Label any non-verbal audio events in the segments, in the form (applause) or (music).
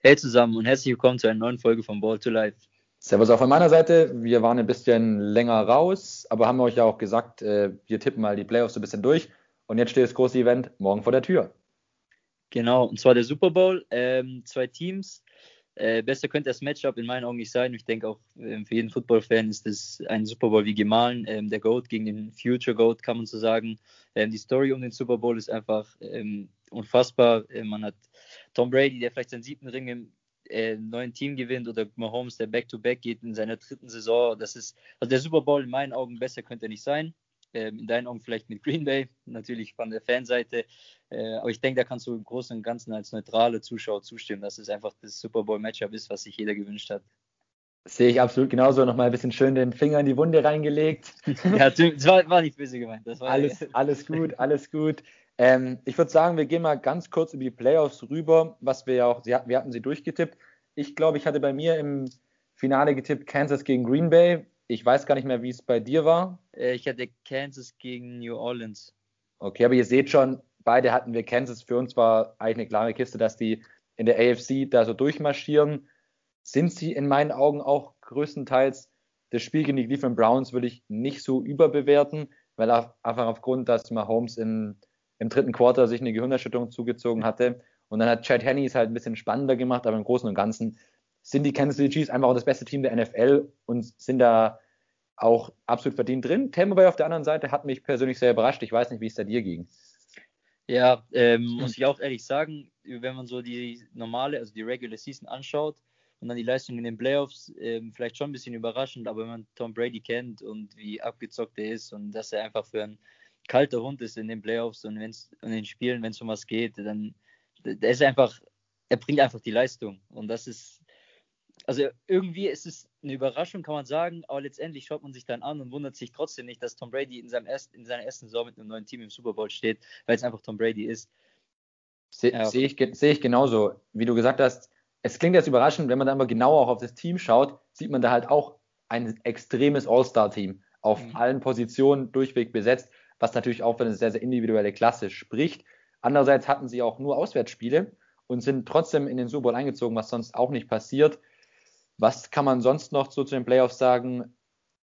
Hey zusammen und herzlich willkommen zu einer neuen Folge von Ball to Life. Servus auch von meiner Seite. Wir waren ein bisschen länger raus, aber haben euch ja auch gesagt, äh, wir tippen mal die Playoffs ein bisschen durch. Und jetzt steht das große Event morgen vor der Tür. Genau, und zwar der Super Bowl. Ähm, zwei Teams. Äh, besser könnte das Matchup in meinen Augen nicht sein. Ich denke auch äh, für jeden Football-Fan ist das ein Super Bowl wie gemahlen. Ähm, der GOAT gegen den Future GOAT, kann man so sagen. Ähm, die Story um den Super Bowl ist einfach ähm, unfassbar. Äh, man hat Tom Brady, der vielleicht seinen siebten Ring im äh, neuen Team gewinnt, oder Mahomes, der Back-to-Back -back geht in seiner dritten Saison. Das ist, also der Super Bowl in meinen Augen besser könnte er nicht sein. Ähm, in deinen Augen vielleicht mit Green Bay, natürlich von der Fanseite. Äh, aber ich denke, da kannst du im Großen und Ganzen als neutrale Zuschauer zustimmen, dass es einfach das Super Bowl-Matchup ist, was sich jeder gewünscht hat. Sehe ich absolut genauso. Nochmal ein bisschen schön den Finger in die Wunde reingelegt. (laughs) ja, das war, war nicht böse gemeint. alles, alles gut, (laughs) alles gut. Ähm, ich würde sagen, wir gehen mal ganz kurz über die Playoffs rüber, was wir ja auch, wir hatten sie durchgetippt. Ich glaube, ich hatte bei mir im Finale getippt Kansas gegen Green Bay. Ich weiß gar nicht mehr, wie es bei dir war. Äh, ich hatte Kansas gegen New Orleans. Okay, aber ihr seht schon, beide hatten wir Kansas. Für uns war eigentlich eine klare Kiste, dass die in der AFC da so durchmarschieren. Sind sie in meinen Augen auch größtenteils. Das Spiel gegen die Cleveland Browns würde ich nicht so überbewerten, weil einfach aufgrund, dass Mahomes in im dritten Quarter sich eine Gehirnerschütterung zugezogen hatte. Und dann hat Chad Henney es halt ein bisschen spannender gemacht, aber im Großen und Ganzen sind die Kansas City Chiefs einfach auch das beste Team der NFL und sind da auch absolut verdient drin. Tampa Bay auf der anderen Seite hat mich persönlich sehr überrascht. Ich weiß nicht, wie es da dir ging. Ja, ähm, muss ich auch ehrlich sagen, wenn man so die normale, also die Regular Season anschaut und dann die Leistung in den Playoffs, ähm, vielleicht schon ein bisschen überraschend, aber wenn man Tom Brady kennt und wie abgezockt er ist und dass er einfach für ein kalter Hund ist in den Playoffs und wenn's, in den Spielen, wenn es um was geht, dann der ist einfach, er bringt einfach die Leistung. Und das ist, also irgendwie ist es eine Überraschung, kann man sagen, aber letztendlich schaut man sich dann an und wundert sich trotzdem nicht, dass Tom Brady in, seinem erst, in seiner ersten Saison mit einem neuen Team im Super Bowl steht, weil es einfach Tom Brady ist. Se ja. Sehe ich, seh ich genauso. Wie du gesagt hast, es klingt jetzt überraschend, wenn man dann aber genauer auch auf das Team schaut, sieht man da halt auch ein extremes All-Star-Team auf mhm. allen Positionen durchweg besetzt was natürlich auch für eine sehr, sehr individuelle Klasse spricht. Andererseits hatten sie auch nur Auswärtsspiele und sind trotzdem in den Super Bowl eingezogen, was sonst auch nicht passiert. Was kann man sonst noch so zu den Playoffs sagen?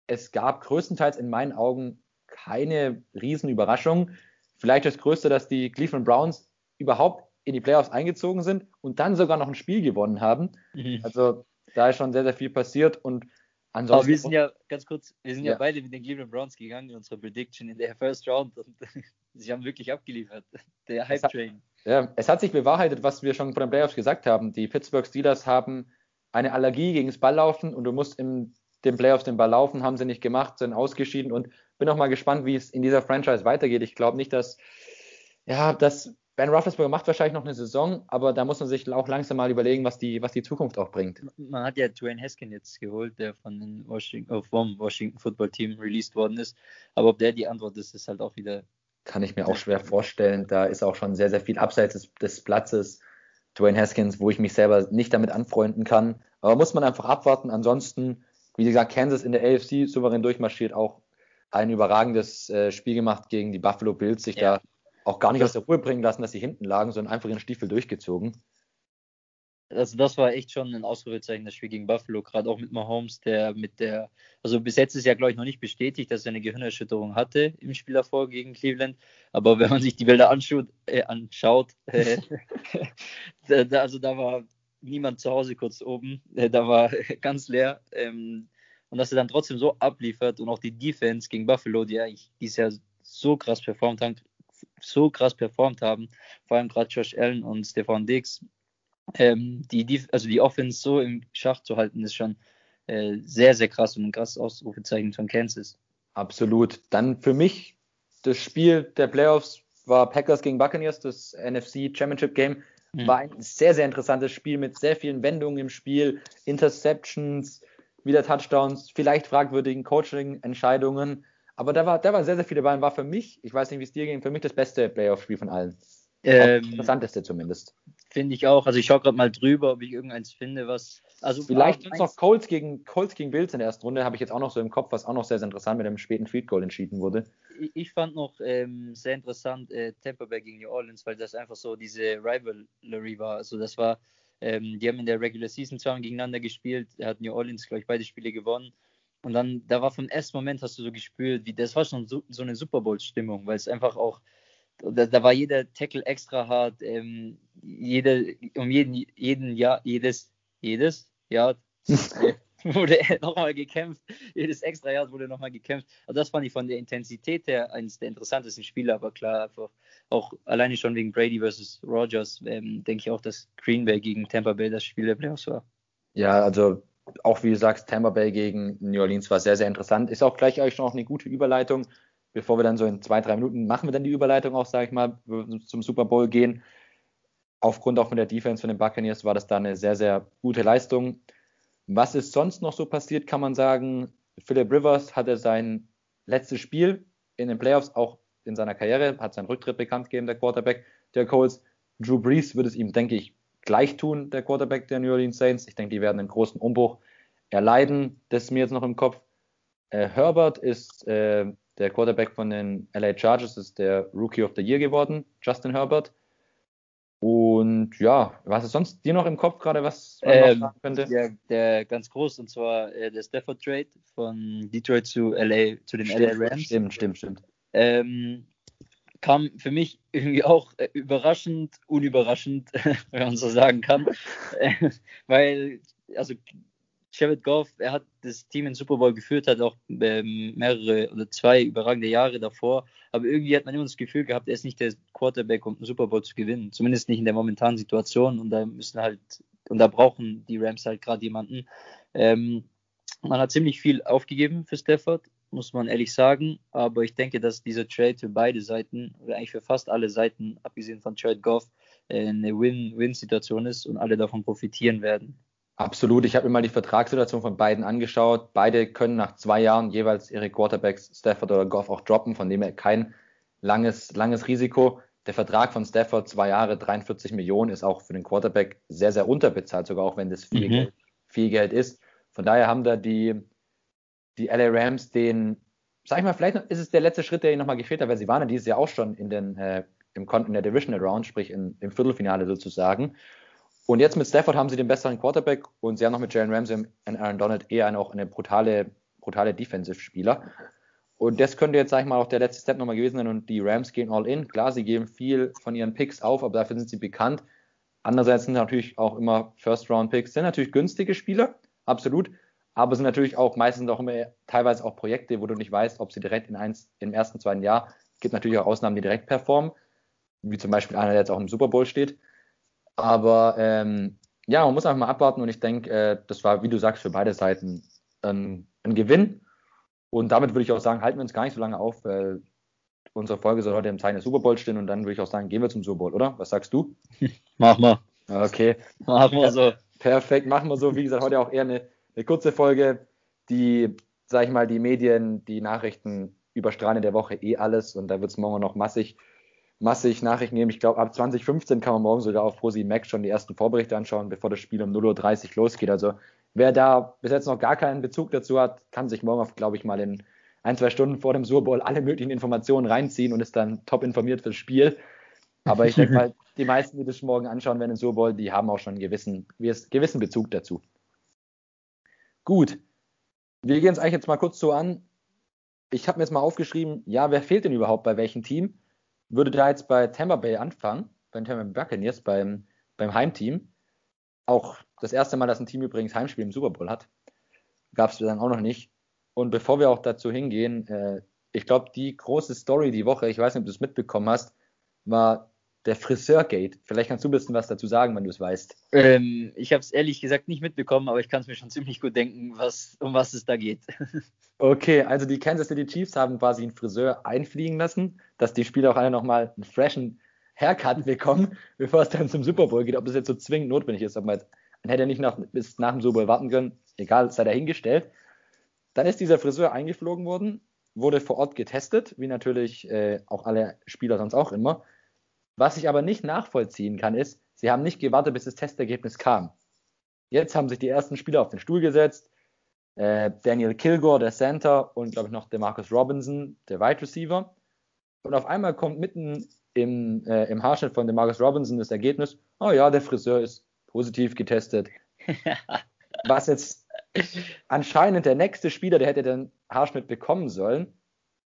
Es gab größtenteils in meinen Augen keine Riesenüberraschung. Vielleicht das Größte, dass die Cleveland Browns überhaupt in die Playoffs eingezogen sind und dann sogar noch ein Spiel gewonnen haben. Mhm. Also da ist schon sehr, sehr viel passiert und Ansonsten Aber wir sind ja, ganz kurz, wir sind ja, ja beide mit den Cleveland Browns gegangen in unserer Prediction in der First Round und (laughs) sie haben wirklich abgeliefert. (laughs) Der Hype Train. Ja, es hat sich bewahrheitet, was wir schon vor den Playoffs gesagt haben. Die Pittsburgh Steelers haben eine Allergie gegen das Balllaufen und du musst in den Playoffs den Ball laufen, haben sie nicht gemacht, sind ausgeschieden und bin auch mal gespannt, wie es in dieser Franchise weitergeht. Ich glaube nicht, dass, ja, dass Ben Roethlisberger macht wahrscheinlich noch eine Saison, aber da muss man sich auch langsam mal überlegen, was die, was die Zukunft auch bringt. Man hat ja Dwayne Haskins jetzt geholt, der von den Washington, oh, vom Washington Football Team released worden ist. Aber ob der die Antwort ist, ist halt auch wieder. Kann ich mir auch schwer vorstellen. Da ist auch schon sehr, sehr viel abseits des, des Platzes. Dwayne Haskins, wo ich mich selber nicht damit anfreunden kann. Aber muss man einfach abwarten. Ansonsten, wie gesagt, Kansas in der AFC souverän durchmarschiert, auch ein überragendes äh, Spiel gemacht gegen die Buffalo Bills, sich ja. da auch gar nicht aus der Ruhe bringen lassen, dass sie hinten lagen, sondern einfach ihren Stiefel durchgezogen. Also das war echt schon ein Ausrufezeichen, das Spiel gegen Buffalo, gerade auch mit Mahomes, der mit der, also bis jetzt ist ja, glaube ich, noch nicht bestätigt, dass er eine Gehirnerschütterung hatte im Spiel davor gegen Cleveland. Aber wenn man sich die Bilder anschaut, äh, anschaut äh, (laughs) da, also da war niemand zu Hause kurz oben, äh, da war (laughs) ganz leer. Ähm, und dass er dann trotzdem so abliefert und auch die Defense gegen Buffalo, die eigentlich dieses Jahr so krass performt haben, so krass performt haben, vor allem gerade Josh Allen und Stefan Diggs, ähm, die, die, also die Offense so im Schach zu halten, ist schon äh, sehr, sehr krass und ein krasses Ausrufezeichen von Kansas. Absolut. Dann für mich das Spiel der Playoffs war Packers gegen Buccaneers, das NFC Championship Game. Mhm. War ein sehr, sehr interessantes Spiel mit sehr vielen Wendungen im Spiel, Interceptions, wieder Touchdowns, vielleicht fragwürdigen Coaching-Entscheidungen. Aber da war, da war sehr, sehr viel dabei und war für mich, ich weiß nicht, wie es dir ging, für mich das beste Playoff-Spiel von allen. Ähm, interessanteste zumindest. Finde ich auch. Also ich schaue gerade mal drüber, ob ich irgendeins finde, was. Also Vielleicht sonst noch Colts gegen Colts gegen Bills in der ersten Runde, habe ich jetzt auch noch so im Kopf, was auch noch sehr, sehr interessant mit dem späten Field Goal entschieden wurde. Ich, ich fand noch ähm, sehr interessant äh, Tampa Bay gegen New Orleans, weil das einfach so diese Rivalry war. Also das war Ähm, die haben in der Regular Season zweimal gegeneinander gespielt. Hat New Orleans, glaube ich, beide Spiele gewonnen. Und dann, da war vom ersten Moment, hast du so gespürt, wie das war schon so, so eine Super Bowl-Stimmung, weil es einfach auch, da, da, war jeder Tackle extra hart, ähm, jede, um jeden, jeden Jahr, jedes, jedes Jahr (laughs) wurde nochmal gekämpft. Jedes extra Jahr wurde nochmal gekämpft. Also das fand ich von der Intensität her eines der interessantesten Spiele, aber klar, einfach auch alleine schon wegen Brady versus Rogers, ähm, denke ich auch, dass Green Bay gegen Tampa Bay das Spiel der Playoffs war. Ja, also auch wie du sagst, Tampa Bay gegen New Orleans war sehr, sehr interessant. Ist auch gleich eigentlich noch eine gute Überleitung. Bevor wir dann so in zwei, drei Minuten machen wir dann die Überleitung auch, sage ich mal, zum Super Bowl gehen. Aufgrund auch von der Defense von den Buccaneers war das da eine sehr, sehr gute Leistung. Was ist sonst noch so passiert, kann man sagen. Philip Rivers hatte sein letztes Spiel in den Playoffs, auch in seiner Karriere, hat seinen Rücktritt bekannt gegeben, der Quarterback der Colts. Drew Brees wird es ihm, denke ich, gleich tun, der Quarterback der New Orleans Saints. Ich denke, die werden einen großen Umbruch erleiden. Das ist mir jetzt noch im Kopf. Äh, Herbert ist äh, der Quarterback von den LA Chargers, ist der Rookie of the Year geworden, Justin Herbert. Und ja, was ist sonst dir noch im Kopf gerade, was man ähm, noch sagen könnte? Der, der ganz groß, und zwar äh, der Stafford Trade von Detroit zu LA, zu den stimmt, LA Rams. Stimmt, stimmt, stimmt. Ähm, kam für mich irgendwie auch äh, überraschend, unüberraschend, (laughs) wenn man so sagen kann. (laughs) Weil, also Jared Goff, er hat das Team in Super Bowl geführt, hat auch ähm, mehrere oder zwei überragende Jahre davor. Aber irgendwie hat man immer das Gefühl gehabt, er ist nicht der Quarterback, um einen Super Bowl zu gewinnen. Zumindest nicht in der momentanen Situation. Und da müssen halt, und da brauchen die Rams halt gerade jemanden. Ähm, man hat ziemlich viel aufgegeben für Stafford, muss man ehrlich sagen. Aber ich denke, dass dieser Trade für beide Seiten, oder eigentlich für fast alle Seiten, abgesehen von Jared Goff, äh, eine Win-Win-Situation ist und alle davon profitieren werden. Absolut. Ich habe mir mal die Vertragssituation von beiden angeschaut. Beide können nach zwei Jahren jeweils ihre Quarterbacks Stafford oder Goff auch droppen, von dem her kein langes, langes Risiko. Der Vertrag von Stafford, zwei Jahre, 43 Millionen, ist auch für den Quarterback sehr, sehr unterbezahlt, sogar auch wenn das viel, mhm. Geld, viel Geld ist. Von daher haben da die, die LA Rams den, sag ich mal, vielleicht ist es der letzte Schritt, der ihnen nochmal gefehlt hat, weil sie waren ja dieses Jahr auch schon in den, äh, im, in der Divisional Round, sprich in, im Viertelfinale sozusagen. Und jetzt mit Stafford haben sie den besseren Quarterback und sie haben noch mit Jalen Ramsey und Aaron Donald eher auch eine brutale, brutale Defensive-Spieler. Und das könnte jetzt, sag ich mal, auch der letzte Step nochmal gewesen sein und die Rams gehen all in. Klar, sie geben viel von ihren Picks auf, aber dafür sind sie bekannt. Andererseits sind natürlich auch immer First-Round-Picks, sind natürlich günstige Spieler, absolut, aber sind natürlich auch meistens auch immer teilweise auch Projekte, wo du nicht weißt, ob sie direkt in eins, im ersten, zweiten Jahr, gibt natürlich auch Ausnahmen, die direkt performen, wie zum Beispiel einer, der jetzt auch im Super Bowl steht. Aber ähm, ja, man muss einfach mal abwarten und ich denke, äh, das war, wie du sagst, für beide Seiten ein, ein, Gewinn. Und damit würde ich auch sagen, halten wir uns gar nicht so lange auf, weil unsere Folge soll heute im Zeichen des Super Bowl stehen und dann würde ich auch sagen, gehen wir zum Super Bowl, oder? Was sagst du? (laughs) Mach mal. Okay. Machen wir so. Perfekt, machen wir so. Wie gesagt, heute auch eher eine, eine kurze Folge, die, sag ich mal, die Medien, die Nachrichten überstrahlen in der Woche eh alles und da wird es morgen noch massig massig Nachrichten geben. Ich glaube, ab 2015 kann man morgen sogar auf Prosi Max schon die ersten Vorberichte anschauen, bevor das Spiel um 0.30 Uhr losgeht. Also wer da bis jetzt noch gar keinen Bezug dazu hat, kann sich morgen, glaube ich, mal in ein, zwei Stunden vor dem Super Bowl alle möglichen Informationen reinziehen und ist dann top informiert fürs Spiel. Aber ich denke (laughs) mal, die meisten, die das morgen anschauen werden im Super Bowl, die haben auch schon einen gewissen, gewissen Bezug dazu. Gut. Wir gehen es eigentlich jetzt mal kurz so an. Ich habe mir jetzt mal aufgeschrieben, ja, wer fehlt denn überhaupt bei welchem Team? würde da jetzt bei Tampa Bay anfangen, bei den Tampa Bay Buccaneers, beim, beim Heimteam. Auch das erste Mal, dass ein Team übrigens Heimspiel im Super Bowl hat. Gab es dann auch noch nicht. Und bevor wir auch dazu hingehen, äh, ich glaube, die große Story die Woche, ich weiß nicht, ob du es mitbekommen hast, war der Friseurgate. Vielleicht kannst du ein bisschen was dazu sagen, wenn du es weißt. Ähm, ich habe es ehrlich gesagt nicht mitbekommen, aber ich kann es mir schon ziemlich gut denken, was, um was es da geht. (laughs) okay, also die Kansas City Chiefs haben quasi einen Friseur einfliegen lassen, dass die Spieler auch alle nochmal einen freshen Haircut (laughs) bekommen, bevor es dann zum Super Bowl geht. Ob das jetzt so zwingend notwendig ist, aber man hätte nicht noch bis nach dem Super Bowl warten können. Egal, sei dahingestellt. Dann ist dieser Friseur eingeflogen worden, wurde vor Ort getestet, wie natürlich äh, auch alle Spieler sonst auch immer was ich aber nicht nachvollziehen kann, ist, sie haben nicht gewartet, bis das Testergebnis kam. Jetzt haben sich die ersten Spieler auf den Stuhl gesetzt. Äh, Daniel Kilgore, der Center, und glaube ich noch der Marcus Robinson, der Wide Receiver. Und auf einmal kommt mitten im, äh, im Haarschnitt von dem Marcus Robinson das Ergebnis, oh ja, der Friseur ist positiv getestet. (laughs) Was jetzt anscheinend der nächste Spieler, der hätte den Haarschnitt bekommen sollen,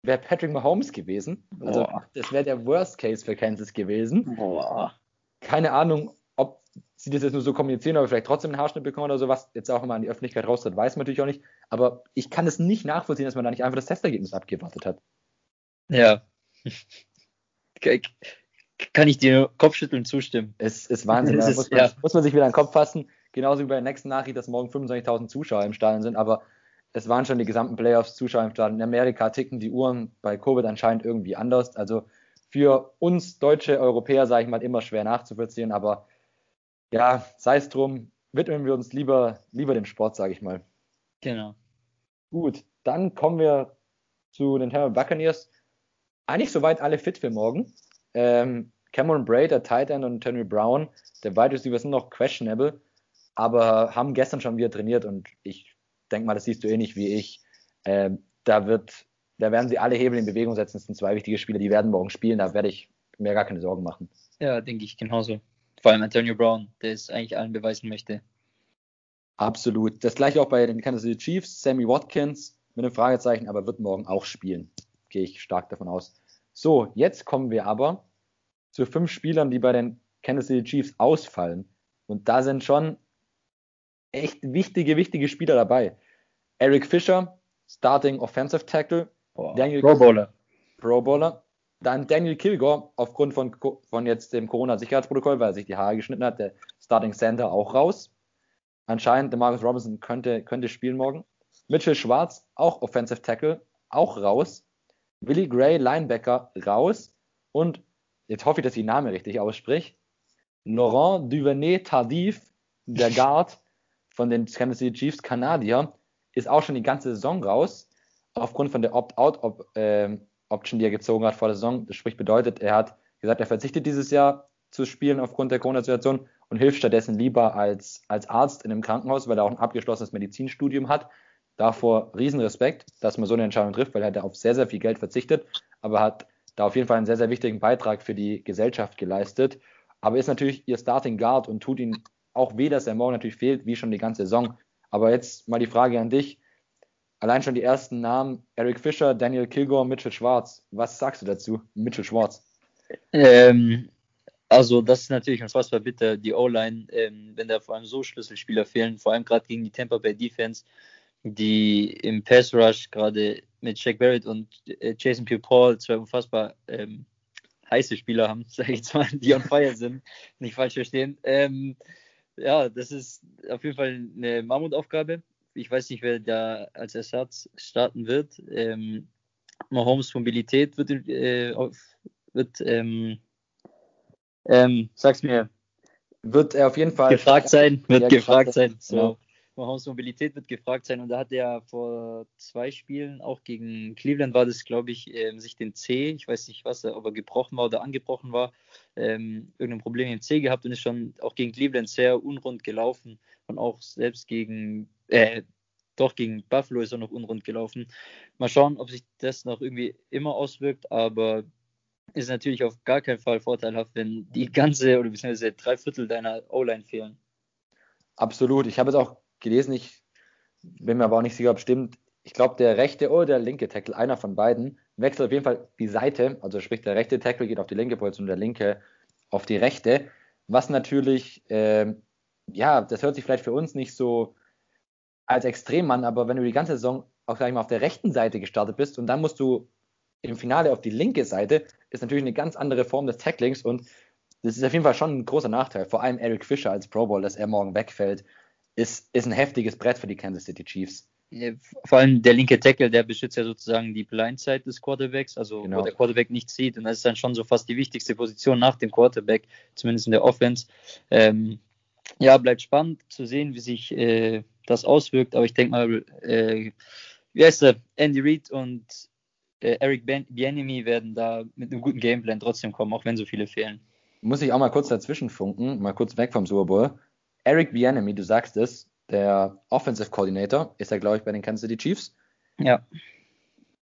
wäre Patrick Mahomes gewesen. Also Boah. das wäre der Worst Case für Kansas gewesen. Boah. Keine Ahnung, ob sie das jetzt nur so kommunizieren, aber vielleicht trotzdem einen Haarschnitt bekommen oder sowas. Jetzt auch immer an die Öffentlichkeit raustritt, weiß man natürlich auch nicht. Aber ich kann es nicht nachvollziehen, dass man da nicht einfach das Testergebnis abgewartet hat. Ja. (laughs) kann ich dir Kopfschütteln zustimmen. Es ist Wahnsinn. da muss, man, ja. muss man sich wieder an den Kopf fassen. Genauso wie bei der nächsten Nachricht, dass morgen 25.000 Zuschauer im Stadion sind. Aber es waren schon die gesamten Playoffs Zuschauer im Stadion. In Amerika ticken die Uhren bei Covid anscheinend irgendwie anders. Also für uns deutsche Europäer, sage ich mal, immer schwer nachzuvollziehen. Aber ja, sei es drum, widmen wir uns lieber, lieber dem Sport, sage ich mal. Genau. Gut, dann kommen wir zu den Tampa Buccaneers. Eigentlich soweit alle fit für morgen. Ähm, Cameron Braid, der Tight End und Henry Brown, der Wide Receiver sind noch questionable, aber haben gestern schon wieder trainiert und ich denke mal, das siehst du ähnlich wie ich. Ähm, da wird, da werden sie alle Hebel in Bewegung setzen. Das sind zwei wichtige Spieler, die werden morgen spielen. Da werde ich mir gar keine Sorgen machen. Ja, denke ich genauso. Vor allem Antonio Brown, der es eigentlich allen beweisen möchte. Absolut. Das gleiche auch bei den Kansas City Chiefs. Sammy Watkins mit einem Fragezeichen, aber wird morgen auch spielen. Gehe ich stark davon aus. So, jetzt kommen wir aber zu fünf Spielern, die bei den Kansas City Chiefs ausfallen. Und da sind schon echt wichtige, wichtige Spieler dabei. Eric Fischer, Starting Offensive Tackle. Boah, Daniel Pro Bowler. Pro Bowler. Dann Daniel Kilgore aufgrund von, von jetzt dem Corona-Sicherheitsprotokoll, weil er sich die Haare geschnitten hat, der Starting Center auch raus. Anscheinend, der Marcus Robinson könnte, könnte spielen morgen. Mitchell Schwarz, auch Offensive Tackle, auch raus. Willie Gray, Linebacker, raus. Und jetzt hoffe ich, dass ich den Namen richtig ausspricht. Laurent Duvernay Tardif, der (laughs) Guard von den City Chiefs, Kanadier, ist auch schon die ganze Saison raus. Aufgrund von der Opt-out-Option, ähm, die er gezogen hat vor der Saison. Das spricht bedeutet, er hat gesagt, er verzichtet dieses Jahr zu spielen aufgrund der Corona-Situation und hilft stattdessen lieber als, als Arzt in einem Krankenhaus, weil er auch ein abgeschlossenes Medizinstudium hat. Davor Riesenrespekt, dass man so eine Entscheidung trifft, weil er hat auf sehr, sehr viel Geld verzichtet, aber hat da auf jeden Fall einen sehr, sehr wichtigen Beitrag für die Gesellschaft geleistet. Aber ist natürlich ihr Starting Guard und tut ihnen auch weh, dass er morgen natürlich fehlt, wie schon die ganze Saison. Aber jetzt mal die Frage an dich. Allein schon die ersten Namen, Eric Fischer, Daniel Kilgore, Mitchell Schwarz. Was sagst du dazu, Mitchell Schwarz? Ähm, also das ist natürlich unfassbar bitter, die O-Line, ähm, wenn da vor allem so Schlüsselspieler fehlen, vor allem gerade gegen die Tampa Bay Defense die im Pass Rush gerade mit Shaq Barrett und äh, Jason Pierre-Paul zwei unfassbar ähm, heiße Spieler haben, (laughs) sage ich jetzt mal, die on fire sind, nicht falsch verstehen. Ähm, ja, das ist auf jeden Fall eine Mammutaufgabe. Ich weiß nicht, wer da als Ersatz starten wird. Ähm, Mahomes Mobilität wird, äh, auf, wird ähm, ähm, sag's mir. Wird er auf jeden Fall gefragt sein, wird gefragt, gefragt sein. So. Mahomes Mobilität wird gefragt sein und da hat er vor zwei Spielen, auch gegen Cleveland war das, glaube ich, ähm, sich den C, ich weiß nicht was, ob er gebrochen war oder angebrochen war, ähm, irgendein Problem im C gehabt und ist schon auch gegen Cleveland sehr unrund gelaufen und auch selbst gegen, äh, doch gegen Buffalo ist er noch unrund gelaufen. Mal schauen, ob sich das noch irgendwie immer auswirkt, aber ist natürlich auf gar keinen Fall vorteilhaft, wenn die ganze oder beziehungsweise drei Viertel deiner O-Line fehlen. Absolut. Ich habe es auch gelesen, ich bin mir aber auch nicht sicher, ob es stimmt. Ich glaube, der rechte oder der linke Tackle, einer von beiden, wechselt auf jeden Fall die Seite. Also sprich, der rechte Tackle geht auf die linke Position und der linke auf die rechte. Was natürlich, äh, ja, das hört sich vielleicht für uns nicht so als extrem an, aber wenn du die ganze Saison auch, sag ich mal, auf der rechten Seite gestartet bist und dann musst du im Finale auf die linke Seite, ist natürlich eine ganz andere Form des Tacklings und das ist auf jeden Fall schon ein großer Nachteil. Vor allem Eric Fischer als Pro Bowl, dass er morgen wegfällt ist, ist ein heftiges Brett für die Kansas City Chiefs. Vor allem der linke Tackle, der beschützt ja sozusagen die Blindside des Quarterbacks, also genau. wo der Quarterback nicht sieht. Und das ist dann schon so fast die wichtigste Position nach dem Quarterback, zumindest in der Offense. Ähm, ja, bleibt spannend zu sehen, wie sich äh, das auswirkt. Aber ich denke mal, äh, wie heißt der? Andy Reid und äh, Eric Bienemy werden da mit einem guten Gameplan trotzdem kommen, auch wenn so viele fehlen. Muss ich auch mal kurz dazwischen funken, mal kurz weg vom Super Bowl. Eric Bieniemy, du sagst es, der Offensive Coordinator, ist er, glaube ich, bei den Kansas City Chiefs. Ja.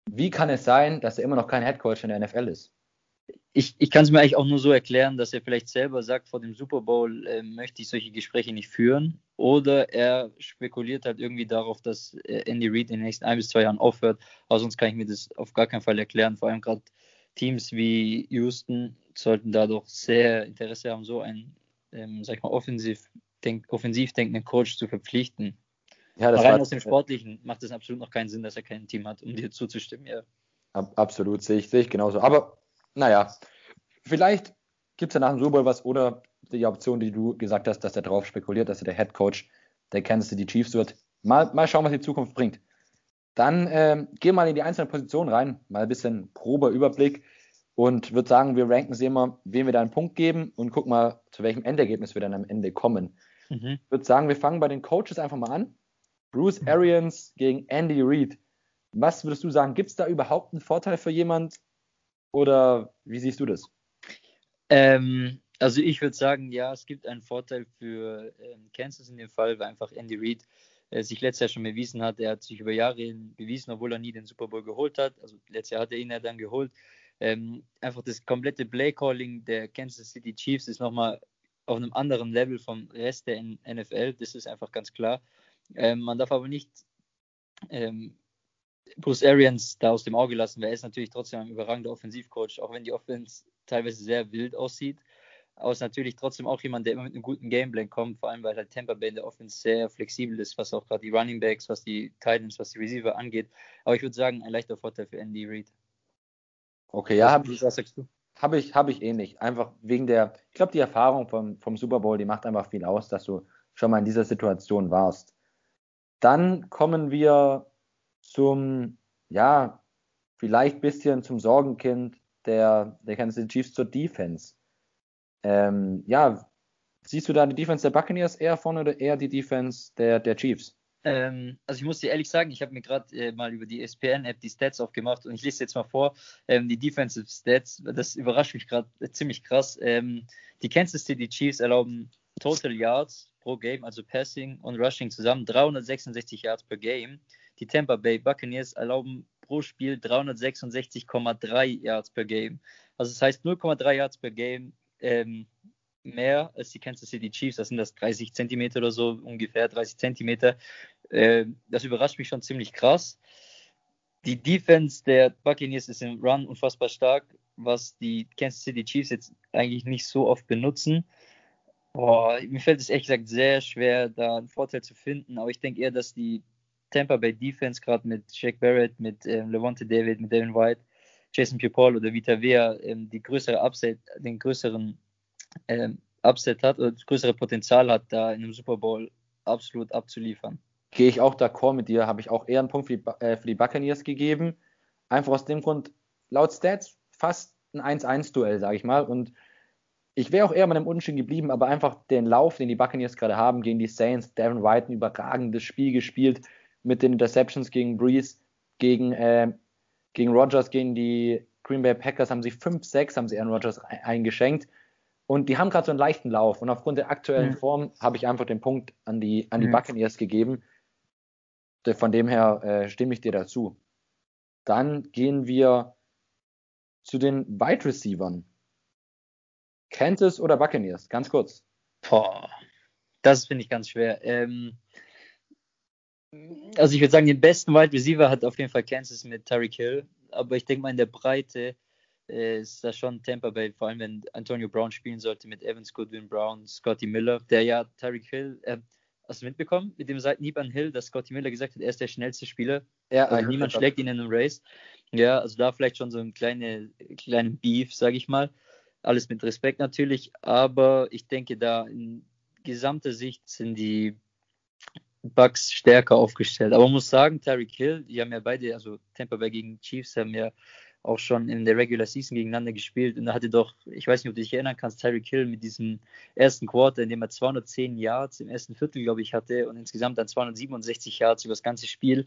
Wie kann es sein, dass er immer noch kein Head Coach in der NFL ist? ich, ich kann es mir eigentlich auch nur so erklären, dass er vielleicht selber sagt, vor dem Super Bowl äh, möchte ich solche Gespräche nicht führen. Oder er spekuliert halt irgendwie darauf, dass äh, Andy Reid in den nächsten ein bis zwei Jahren aufhört. Aber sonst kann ich mir das auf gar keinen Fall erklären. Vor allem gerade Teams wie Houston sollten da doch sehr Interesse haben, so einen, ähm, sag ich mal, offensiv, denk, offensiv denkenden Coach zu verpflichten. Ja, das rein aus dem Sportlichen macht es absolut noch keinen Sinn, dass er kein Team hat, um dir zuzustimmen. Ja. Absolut, sehe ich, sehe ich genauso. Aber naja, vielleicht gibt es ja nach dem Super Bowl was oder die Option, die du gesagt hast, dass er darauf spekuliert, dass er der Head Coach der Kansas City Chiefs wird. Mal, mal schauen, was die Zukunft bringt. Dann äh, gehen wir mal in die einzelnen Positionen rein, mal ein bisschen grober Überblick und würde sagen, wir ranken sie immer, wem wir da einen Punkt geben und gucken mal, zu welchem Endergebnis wir dann am Ende kommen. Mhm. Ich würde sagen, wir fangen bei den Coaches einfach mal an. Bruce mhm. Arians gegen Andy Reid. Was würdest du sagen? Gibt es da überhaupt einen Vorteil für jemand oder wie siehst du das? Ähm, also ich würde sagen, ja, es gibt einen Vorteil für ähm, Kansas in dem Fall, weil einfach Andy Reid äh, sich letztes Jahr schon bewiesen hat. Er hat sich über Jahre bewiesen, obwohl er nie den Super Bowl geholt hat. Also letztes Jahr hat er ihn ja dann geholt. Ähm, einfach das komplette Play-Calling der Kansas City Chiefs ist nochmal auf einem anderen Level vom Rest der NFL. Das ist einfach ganz klar. Ähm, man darf aber nicht ähm, Bruce Arians da aus dem Auge lassen, weil er ist natürlich trotzdem ein überragender Offensivcoach, auch wenn die Offense teilweise sehr wild aussieht. Aber ist natürlich trotzdem auch jemand, der immer mit einem guten Gameplan kommt, vor allem weil halt Tampa Bay in der Offense sehr flexibel ist, was auch gerade die Running Backs, was die Titans, was die Receiver angeht. Aber ich würde sagen, ein leichter Vorteil für Andy Reid. Okay, ja, hab ich, was sagst du? Habe ich, hab ich ähnlich. Einfach wegen der, ich glaube, die Erfahrung vom, vom Super Bowl, die macht einfach viel aus, dass du schon mal in dieser Situation warst. Dann kommen wir zum, ja, vielleicht bisschen zum Sorgenkind der, der Kansas City Chiefs zur Defense. Ähm, ja, siehst du da die Defense der Buccaneers eher vorne oder eher die Defense der, der Chiefs? Ähm, also ich muss dir ehrlich sagen, ich habe mir gerade äh, mal über die ESPN-App die Stats aufgemacht und ich lese jetzt mal vor, ähm, die Defensive Stats, das überrascht mich gerade äh, ziemlich krass. Ähm, die Kansas City Chiefs erlauben Total Yards pro Game, also Passing und Rushing zusammen 366 Yards per Game. Die Tampa Bay Buccaneers erlauben pro Spiel 366,3 Yards per Game. Also das heißt 0,3 Yards per Game ähm, mehr als die Kansas City Chiefs. Das sind das 30 Zentimeter oder so, ungefähr 30 Zentimeter. Äh, das überrascht mich schon ziemlich krass. Die Defense der Buccaneers ist im Run unfassbar stark, was die Kansas City Chiefs jetzt eigentlich nicht so oft benutzen. Boah, mir fällt es ehrlich gesagt sehr schwer, da einen Vorteil zu finden, aber ich denke eher, dass die Tampa Bay Defense gerade mit Shaq Barrett, mit ähm, Levante David, mit Devin White, Jason Pierre-Paul oder Vita Vea ähm, die größere Upset, den größeren ähm, Upset hat oder das größere Potenzial hat, da in einem Super Bowl absolut abzuliefern. Gehe ich auch d'accord mit dir, habe ich auch eher einen Punkt für die, äh, für die Buccaneers gegeben. Einfach aus dem Grund, laut Stats fast ein 1-1-Duell, sage ich mal. Und ich wäre auch eher mit einem Unentschieden geblieben, aber einfach den Lauf, den die Buccaneers gerade haben gegen die Saints, Devin White ein überragendes Spiel gespielt mit den Interceptions gegen Breeze, gegen, äh, gegen Rogers, gegen die Green Bay Packers haben sie 5-6, haben sie Aaron Rodgers eingeschenkt. Und die haben gerade so einen leichten Lauf. Und aufgrund der aktuellen mhm. Form habe ich einfach den Punkt an die, an die mhm. Buccaneers gegeben. Von dem her äh, stimme ich dir dazu. Dann gehen wir zu den Wide Receivern. Kansas oder Buccaneers? Ganz kurz. Boah, das finde ich ganz schwer. Ähm, also ich würde sagen, den besten Wide Receiver hat auf jeden Fall Kansas mit Tyreek Hill. Aber ich denke mal in der Breite äh, ist das schon Tampa Bay, vor allem wenn Antonio Brown spielen sollte mit Evans Goodwin Brown, Scotty Miller, der ja Tyreek Hill, äh, hast du mitbekommen, mit dem Seitenhieb an Hill, dass Scotty Miller gesagt hat, er ist der schnellste Spieler. Ja, also niemand schlägt ihn in einem Race. Ja, also da vielleicht schon so ein kleine, kleinen Beef, sage ich mal. Alles mit Respekt natürlich, aber ich denke, da in gesamter Sicht sind die Bucks stärker aufgestellt. Aber man muss sagen, Tyreek Hill, die haben ja beide, also Tampa Bay gegen Chiefs, haben ja auch schon in der Regular Season gegeneinander gespielt. Und da hatte doch, ich weiß nicht, ob du dich erinnern kannst, Tyreek Hill mit diesem ersten Quarter, in dem er 210 Yards im ersten Viertel, glaube ich, hatte und insgesamt dann 267 Yards über das ganze Spiel.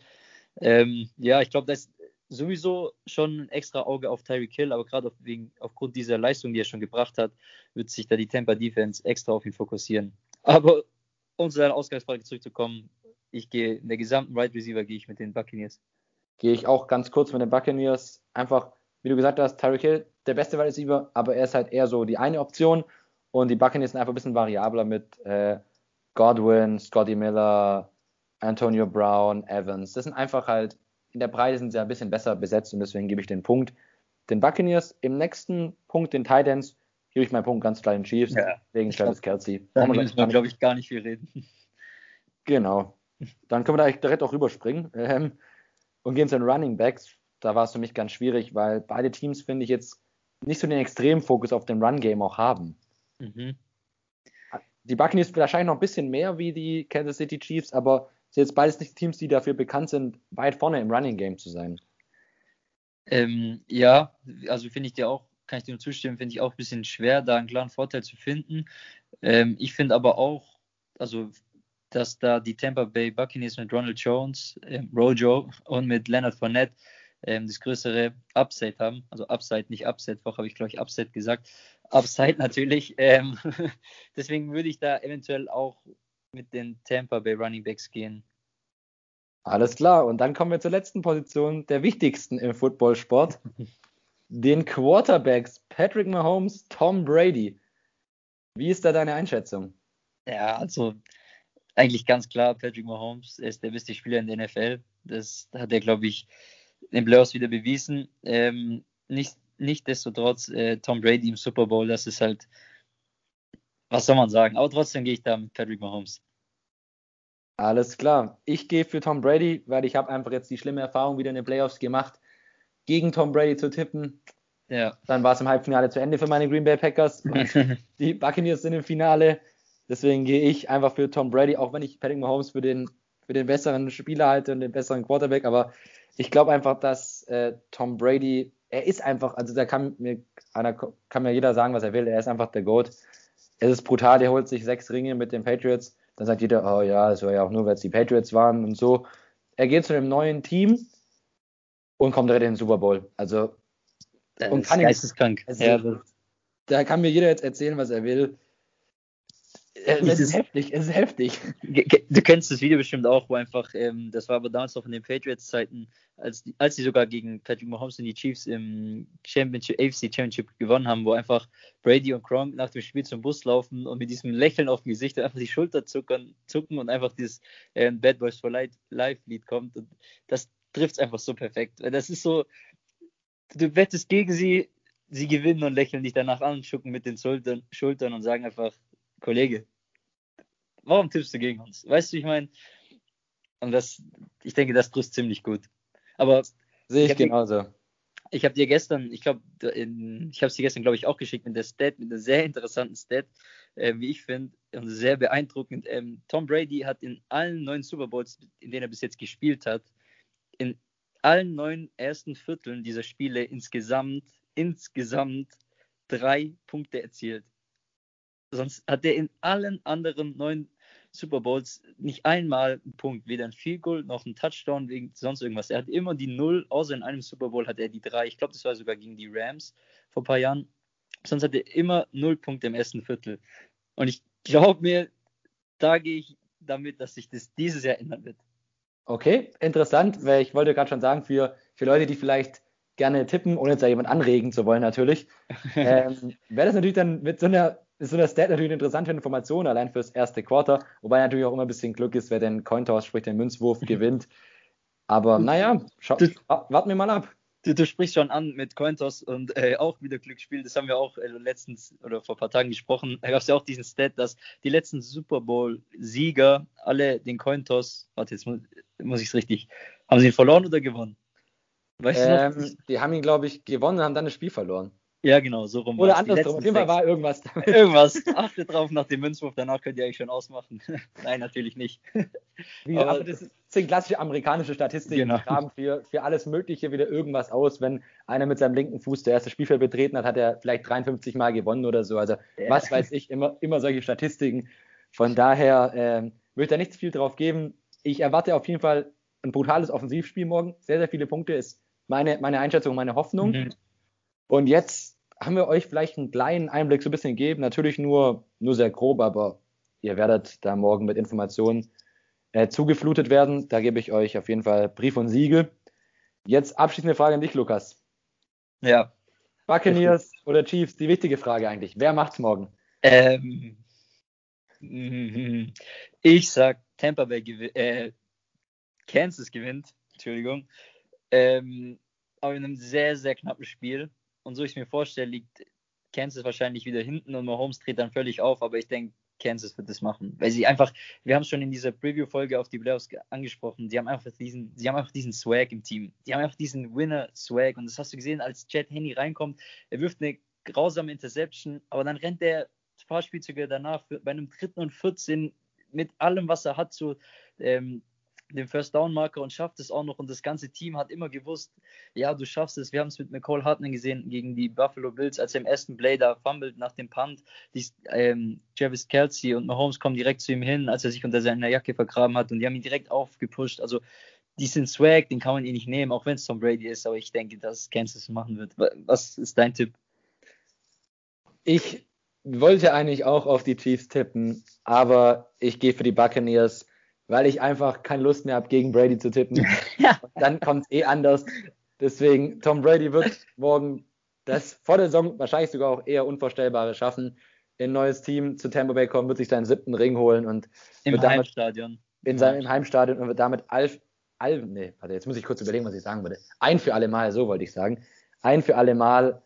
Ähm, ja, ich glaube, da ist sowieso schon ein extra Auge auf Tyreek Hill, aber gerade auf, aufgrund dieser Leistung, die er schon gebracht hat, wird sich da die Tampa Defense extra auf ihn fokussieren. Aber um zu deiner Ausgangsfrage zurückzukommen, ich gehe in der gesamten Wide right Receiver gehe ich mit den Buccaneers gehe ich auch ganz kurz mit den Buccaneers. Einfach wie du gesagt hast, Tyreek Hill, der beste Wide Receiver, aber er ist halt eher so die eine Option. Und die Buccaneers sind einfach ein bisschen variabler mit äh, Godwin, Scotty Miller, Antonio Brown, Evans. Das sind einfach halt, in der Breite sind sie ein bisschen besser besetzt und deswegen gebe ich den Punkt den Buccaneers. Im nächsten Punkt den Titans gebe ich meinen Punkt ganz klar den Chiefs ja, wegen Travis Kelsey. Da müssen wir, glaube ich, gar nicht viel reden. Genau. Dann können wir da direkt auch rüberspringen ähm, und gehen zu den Running Backs. Da war es für mich ganz schwierig, weil beide Teams, finde ich, jetzt nicht so den extremen Fokus auf dem Run-Game auch haben. Mhm. Die Buccaneers wahrscheinlich noch ein bisschen mehr wie die Kansas City Chiefs, aber sind jetzt beides nicht Teams, die dafür bekannt sind, weit vorne im Running Game zu sein. Ähm, ja, also finde ich dir auch, kann ich dir nur zustimmen, finde ich auch ein bisschen schwer, da einen klaren Vorteil zu finden. Ähm, ich finde aber auch, also dass da die Tampa Bay Buccaneers mit Ronald Jones, ähm, Rojo und mit Leonard Fournette ähm, das größere Upside haben. Also Upside, nicht Upside, vorher habe ich glaube ich Upside gesagt. Upside natürlich. Ähm, (laughs) deswegen würde ich da eventuell auch mit den Tampa Bay Running Backs gehen. Alles klar. Und dann kommen wir zur letzten Position, der wichtigsten im Footballsport. (laughs) den Quarterbacks Patrick Mahomes, Tom Brady. Wie ist da deine Einschätzung? Ja, also eigentlich ganz klar, Patrick Mahomes ist der beste Spieler in der NFL. Das hat er, glaube ich, den Playoffs wieder bewiesen. Ähm, nicht, Nichtsdestotrotz, äh, Tom Brady im Super Bowl, das ist halt, was soll man sagen? Aber trotzdem gehe ich da mit Patrick Mahomes. Alles klar. Ich gehe für Tom Brady, weil ich habe einfach jetzt die schlimme Erfahrung wieder in den Playoffs gemacht, gegen Tom Brady zu tippen. Ja. Dann war es im Halbfinale zu Ende für meine Green Bay Packers. (laughs) die Buccaneers sind im Finale. Deswegen gehe ich einfach für Tom Brady, auch wenn ich Patrick Mahomes für den, für den besseren Spieler halte und den besseren Quarterback. Aber ich glaube einfach, dass äh, Tom Brady, er ist einfach, also da kann mir, einer, kann mir jeder sagen, was er will. Er ist einfach der Goat. Es ist brutal, er holt sich sechs Ringe mit den Patriots. Dann sagt jeder, oh ja, es war ja auch nur, weil es die Patriots waren und so. Er geht zu einem neuen Team und kommt direkt in den Super Bowl. Also, das und kann ist geisteskrank. Also, ja. Da kann mir jeder jetzt erzählen, was er will. Es ist heftig, es ist heftig. Du kennst das Video bestimmt auch, wo einfach, ähm, das war aber damals noch in den Patriots-Zeiten, als, die, als die sogar gegen Patrick Mahomes und die Chiefs im Championship, AFC Championship gewonnen haben, wo einfach Brady und Gronk nach dem Spiel zum Bus laufen und mit diesem Lächeln auf dem Gesicht einfach die Schulter zuckern, zucken und einfach dieses ähm, Bad Boys for Life-Lied kommt. Und das trifft es einfach so perfekt. Das ist so, du wettest gegen sie, sie gewinnen und lächeln dich danach an, schucken mit den Schultern, Schultern und sagen einfach, Kollege, warum tippst du gegen uns? Weißt du, ich meine, und das, ich denke, das trifft ziemlich gut. Aber sehe ich, ich genauso. Dir, ich habe dir gestern, ich glaube, ich habe es dir gestern, glaube ich, auch geschickt mit der Stat, mit einer sehr interessanten Stat, äh, wie ich finde, und sehr beeindruckend. Ähm, Tom Brady hat in allen neun Super Bowls, in denen er bis jetzt gespielt hat, in allen neun ersten Vierteln dieser Spiele insgesamt, insgesamt drei Punkte erzielt. Sonst hat er in allen anderen neun Super Bowls nicht einmal einen Punkt, weder ein Field Goal noch ein Touchdown, wegen sonst irgendwas. Er hat immer die Null, außer in einem Super Bowl hat er die drei. Ich glaube, das war sogar gegen die Rams vor ein paar Jahren. Sonst hat er immer null Punkte im ersten Viertel. Und ich glaube mir, da gehe ich damit, dass sich das dieses Jahr ändern wird. Okay, interessant, weil ich wollte gerade schon sagen, für, für Leute, die vielleicht gerne tippen, ohne jetzt da jemand anregen zu wollen natürlich, (laughs) ähm, wäre das natürlich dann mit so einer ist so eine Stat natürlich eine interessante Information, allein fürs erste Quarter, wobei natürlich auch immer ein bisschen Glück ist, wer den Cointoss, sprich den Münzwurf, (laughs) gewinnt. Aber naja, schau, warten wir mal ab. Du, du, sprichst schon an mit Cointos und äh, auch wieder Glücksspiel. Das haben wir auch äh, letztens oder vor ein paar Tagen gesprochen. Da gab es ja auch diesen Stat, dass die letzten Super Bowl-Sieger alle den Cointos, warte, jetzt muss, muss ich es richtig, haben sie ihn verloren oder gewonnen? Weißt ähm, du noch? Die haben ihn, glaube ich, gewonnen und haben dann das Spiel verloren. Ja, genau, so rum. Oder andersrum. Auf jeden Fall war irgendwas damit. Irgendwas. (laughs) Achtet drauf nach dem Münzwurf, danach könnt ihr eigentlich schon ausmachen. (laughs) Nein, natürlich nicht. (laughs) Wie, aber, aber, das sind klassische amerikanische Statistiken. Genau. Die graben für, für alles Mögliche wieder irgendwas aus. Wenn einer mit seinem linken Fuß der erste Spielfeld betreten hat, hat er vielleicht 53 Mal gewonnen oder so. Also, ja. was weiß ich, immer, immer solche Statistiken. Von daher äh, würde ich da nicht viel drauf geben. Ich erwarte auf jeden Fall ein brutales Offensivspiel morgen. Sehr, sehr viele Punkte ist meine, meine Einschätzung, meine Hoffnung. Mhm. Und jetzt haben wir euch vielleicht einen kleinen Einblick so ein bisschen gegeben. Natürlich nur, nur sehr grob, aber ihr werdet da morgen mit Informationen äh, zugeflutet werden. Da gebe ich euch auf jeden Fall Brief und Siegel. Jetzt abschließende Frage an dich, Lukas. Ja. Buccaneers (laughs) oder Chiefs, die wichtige Frage eigentlich. Wer macht's morgen? Ähm, ich sag Tampa Bay gewinnt, äh, Kansas gewinnt, Entschuldigung. Ähm, aber in einem sehr, sehr knappen Spiel. Und so ich mir vorstelle, liegt Kansas wahrscheinlich wieder hinten und Mahomes dreht dann völlig auf, aber ich denke, Kansas wird das machen. Weil sie einfach, wir haben es schon in dieser Preview-Folge auf die Playoffs angesprochen, sie haben einfach diesen, sie haben einfach diesen Swag im Team. Die haben einfach diesen Winner-Swag. Und das hast du gesehen, als Chad Henney reinkommt, er wirft eine grausame Interception, aber dann rennt er ein paar Spielzüge danach bei einem dritten und 14 mit allem, was er hat, so ähm, den First Down Marker und schafft es auch noch. Und das ganze Team hat immer gewusst, ja, du schaffst es. Wir haben es mit Nicole Hartman gesehen gegen die Buffalo Bills, als er im ersten Play da fummelt nach dem Punt. Die, ähm, Travis Kelsey und Mahomes kommen direkt zu ihm hin, als er sich unter seiner Jacke vergraben hat und die haben ihn direkt aufgepusht. Also diesen Swag, den kann man ihn nicht nehmen, auch wenn es Tom Brady ist, aber ich denke, dass Kansas machen wird. Was ist dein Tipp? Ich wollte eigentlich auch auf die Chiefs tippen, aber ich gehe für die Buccaneers weil ich einfach keine Lust mehr habe, gegen Brady zu tippen. ja. (laughs) Dann kommt es eh anders. Deswegen, Tom Brady wird morgen das vor der Saison wahrscheinlich sogar auch eher Unvorstellbare schaffen. In ein neues Team zu Tampa Bay kommen, wird sich seinen siebten Ring holen und im Heimstadion. In seinem im Heimstadion und wird damit Alf, Alf, nee, warte, jetzt muss ich kurz überlegen, was ich sagen würde. Ein für alle Mal, so wollte ich sagen. Ein für alle Mal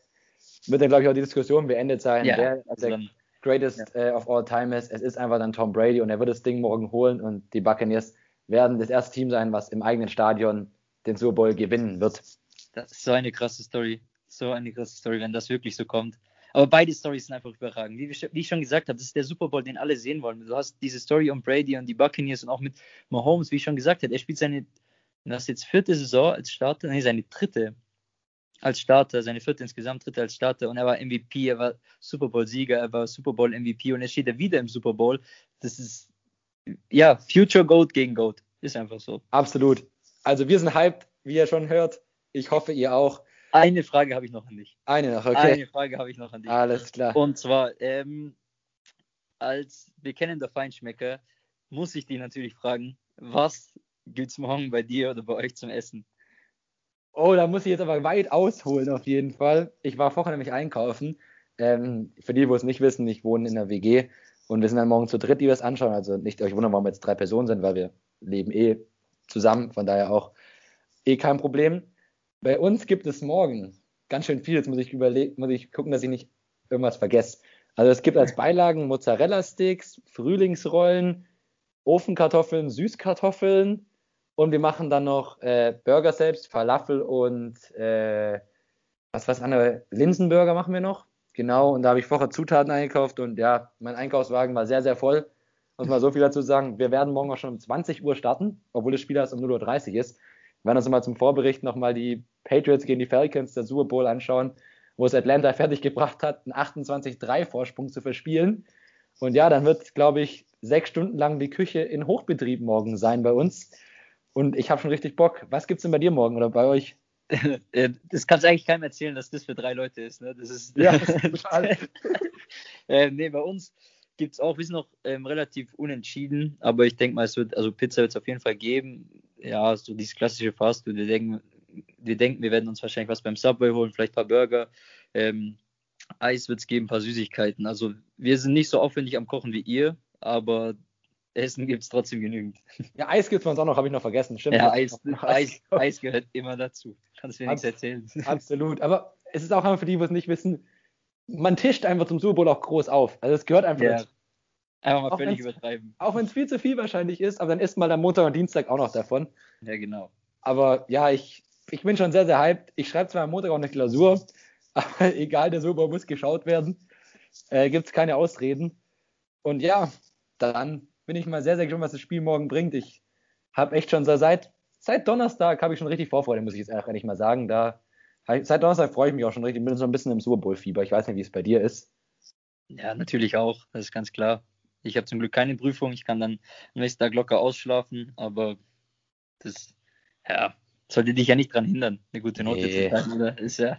wird dann, glaube ich, auch die Diskussion beendet sein, ja, wer also der Greatest ja. äh, of all time ist. Es ist einfach dann Tom Brady und er wird das Ding morgen holen und die Buccaneers werden das erste Team sein, was im eigenen Stadion den Super Bowl gewinnen wird. Das ist so eine krasse Story. So eine krasse Story, wenn das wirklich so kommt. Aber beide Stories sind einfach überragend. Wie, wie, ich schon gesagt habe, das ist der Super Bowl, den alle sehen wollen. Du hast diese Story um Brady und die Buccaneers und auch mit Mahomes, wie ich schon gesagt habe. Er spielt seine, das jetzt vierte Saison als Starter, nee, seine dritte als Starter, seine vierte insgesamt, dritte als Starter und er war MVP, er war Super Bowl-Sieger, er war Super Bowl-MVP und jetzt steht er wieder im Super Bowl. Das ist, ja, Future Goat gegen Goat. Ist einfach so. Absolut. Also wir sind hyped, wie ihr schon hört. Ich hoffe, ihr auch. Eine Frage habe ich noch an dich. Eine noch, okay. Eine Frage habe ich noch an dich. Alles klar. Und zwar, ähm, als bekennender Feinschmecker muss ich dich natürlich fragen, was gibt es morgen bei dir oder bei euch zum Essen? Oh, da muss ich jetzt aber weit ausholen auf jeden Fall. Ich war vorher nämlich einkaufen. Ähm, für die, die es nicht wissen, ich wohne in der WG und wir sind dann morgen zu dritt, die wir es anschauen. Also nicht euch wundern, warum wir jetzt drei Personen sind, weil wir leben eh zusammen, von daher auch eh kein Problem. Bei uns gibt es morgen ganz schön viel. Jetzt muss ich überlegen, muss ich gucken, dass ich nicht irgendwas vergesse. Also es gibt als Beilagen Mozzarella-Sticks, Frühlingsrollen, Ofenkartoffeln, Süßkartoffeln, und wir machen dann noch äh, Burger selbst, Falafel und äh, was was andere Linsenburger machen wir noch. Genau, und da habe ich vorher Zutaten eingekauft und ja, mein Einkaufswagen war sehr, sehr voll. Muss mal so viel dazu sagen. Wir werden morgen auch schon um 20 Uhr starten, obwohl das Spiel erst um 0.30 Uhr ist. Wir werden uns mal zum Vorbericht nochmal die Patriots gegen die Falcons der Super Bowl anschauen, wo es Atlanta (laughs) fertiggebracht hat, einen 28-3 Vorsprung zu verspielen. Und ja, dann wird, glaube ich, sechs Stunden lang die Küche in Hochbetrieb morgen sein bei uns. Und ich habe schon richtig Bock. Was gibt's denn bei dir morgen oder bei euch? (laughs) Äh, das kannst du eigentlich keinem erzählen, dass das für drei Leute ist. Ne? Das ist ja, total. (laughs) äh, nee, bei uns gibt es auch, wir sind noch ähm, relativ unentschieden, aber ich denke mal, es wird, also Pizza wird es auf jeden Fall geben. Ja, so dieses klassische Fastfood. Wir denken, wir denken, wir werden uns wahrscheinlich was beim Subway holen, vielleicht ein paar Burger. Ähm, Eis wird es geben, ein paar Süßigkeiten. Also wir sind nicht so aufwendig am Kochen wie ihr, aber Essen gibt es trotzdem genügend. Ja, Eis gibt es bei uns auch noch, habe ich noch vergessen. Stimmt. Ja, Eis, Eis, (laughs) Eis, gehört immer dazu. Kannst mir nichts erzählen. (laughs) Absolut. Aber es ist auch einfach für die, die es nicht wissen, man tischt einfach zum Super Bowl auch groß auf. Also es gehört einfach ja. dazu. Einfach mal auch völlig übertreiben. Auch wenn es viel zu viel wahrscheinlich ist, aber dann isst mal am Montag und Dienstag auch noch davon. Ja, genau. Aber ja, ich, ich bin schon sehr, sehr hyped. Ich schreibe zwar am Montag auch eine Klausur, (laughs) aber egal, der Super Bowl muss geschaut werden. Äh, Gibt es keine Ausreden. Und ja, dann bin ich mal sehr, sehr gespannt, was das Spiel morgen bringt. Ich habe echt schon seit, seit Donnerstag habe ich schon richtig Vorfreude, muss ich jetzt ehrlich mal sagen. Da, seit Donnerstag freue ich mich auch schon richtig. Ich bin so ein bisschen im Super Bowl-Fieber. Ich weiß nicht, wie es bei dir ist. Ja, natürlich auch. Das ist ganz klar. Ich habe zum Glück keine Prüfung. Ich kann dann am nächsten Tag locker ausschlafen. Aber das, ja, sollte dich ja nicht daran hindern, eine gute Note nee. zu schreiben, oder? Ist ja.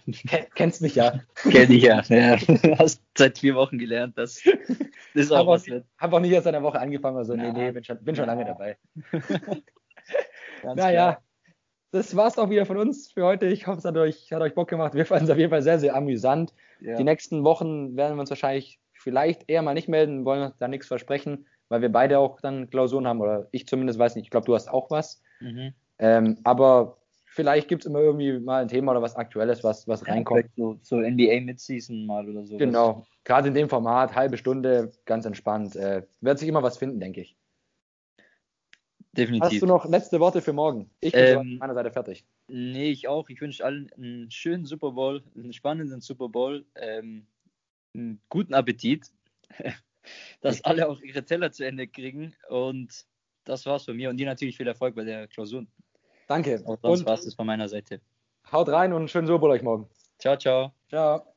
Kennst mich ja. Kenn dich ja. (laughs) ja. Hast seit vier Wochen gelernt, dass das ist auch hab was. Auch, hab auch nicht erst eine Woche angefangen, also ja. nee, nee, bin schon, bin schon lange dabei. (laughs) naja. das war's auch wieder von uns für heute. Ich hoffe, es hat euch, hat euch Bock gemacht. Wir fanden es auf jeden Fall sehr, sehr amüsant. Ja. Die nächsten Wochen werden wir uns wahrscheinlich vielleicht eher mal nicht melden, wollen uns da nichts versprechen, weil wir beide auch dann Klausuren haben oder ich zumindest weiß nicht. Ich glaube, du hast auch was. Mhm. Ähm, aber vielleicht gibt es immer irgendwie mal ein Thema oder was Aktuelles, was, was reinkommt. So, so NBA Midseason mal oder so. Genau, gerade in dem Format, halbe Stunde, ganz entspannt. Äh, wird sich immer was finden, denke ich. Definitiv. Hast du noch letzte Worte für morgen? Ich bin ähm, von meiner Seite fertig. Nee, ich auch. Ich wünsche allen einen schönen Super Bowl, einen spannenden Super Bowl, ähm, einen guten Appetit, (laughs) dass alle auch ihre Teller zu Ende kriegen. Und das war's von mir. Und dir natürlich viel Erfolg bei der Klausur. Danke. Und sonst war's das von meiner Seite. Haut rein und einen schönen Bowl euch morgen. Ciao, ciao. Ciao.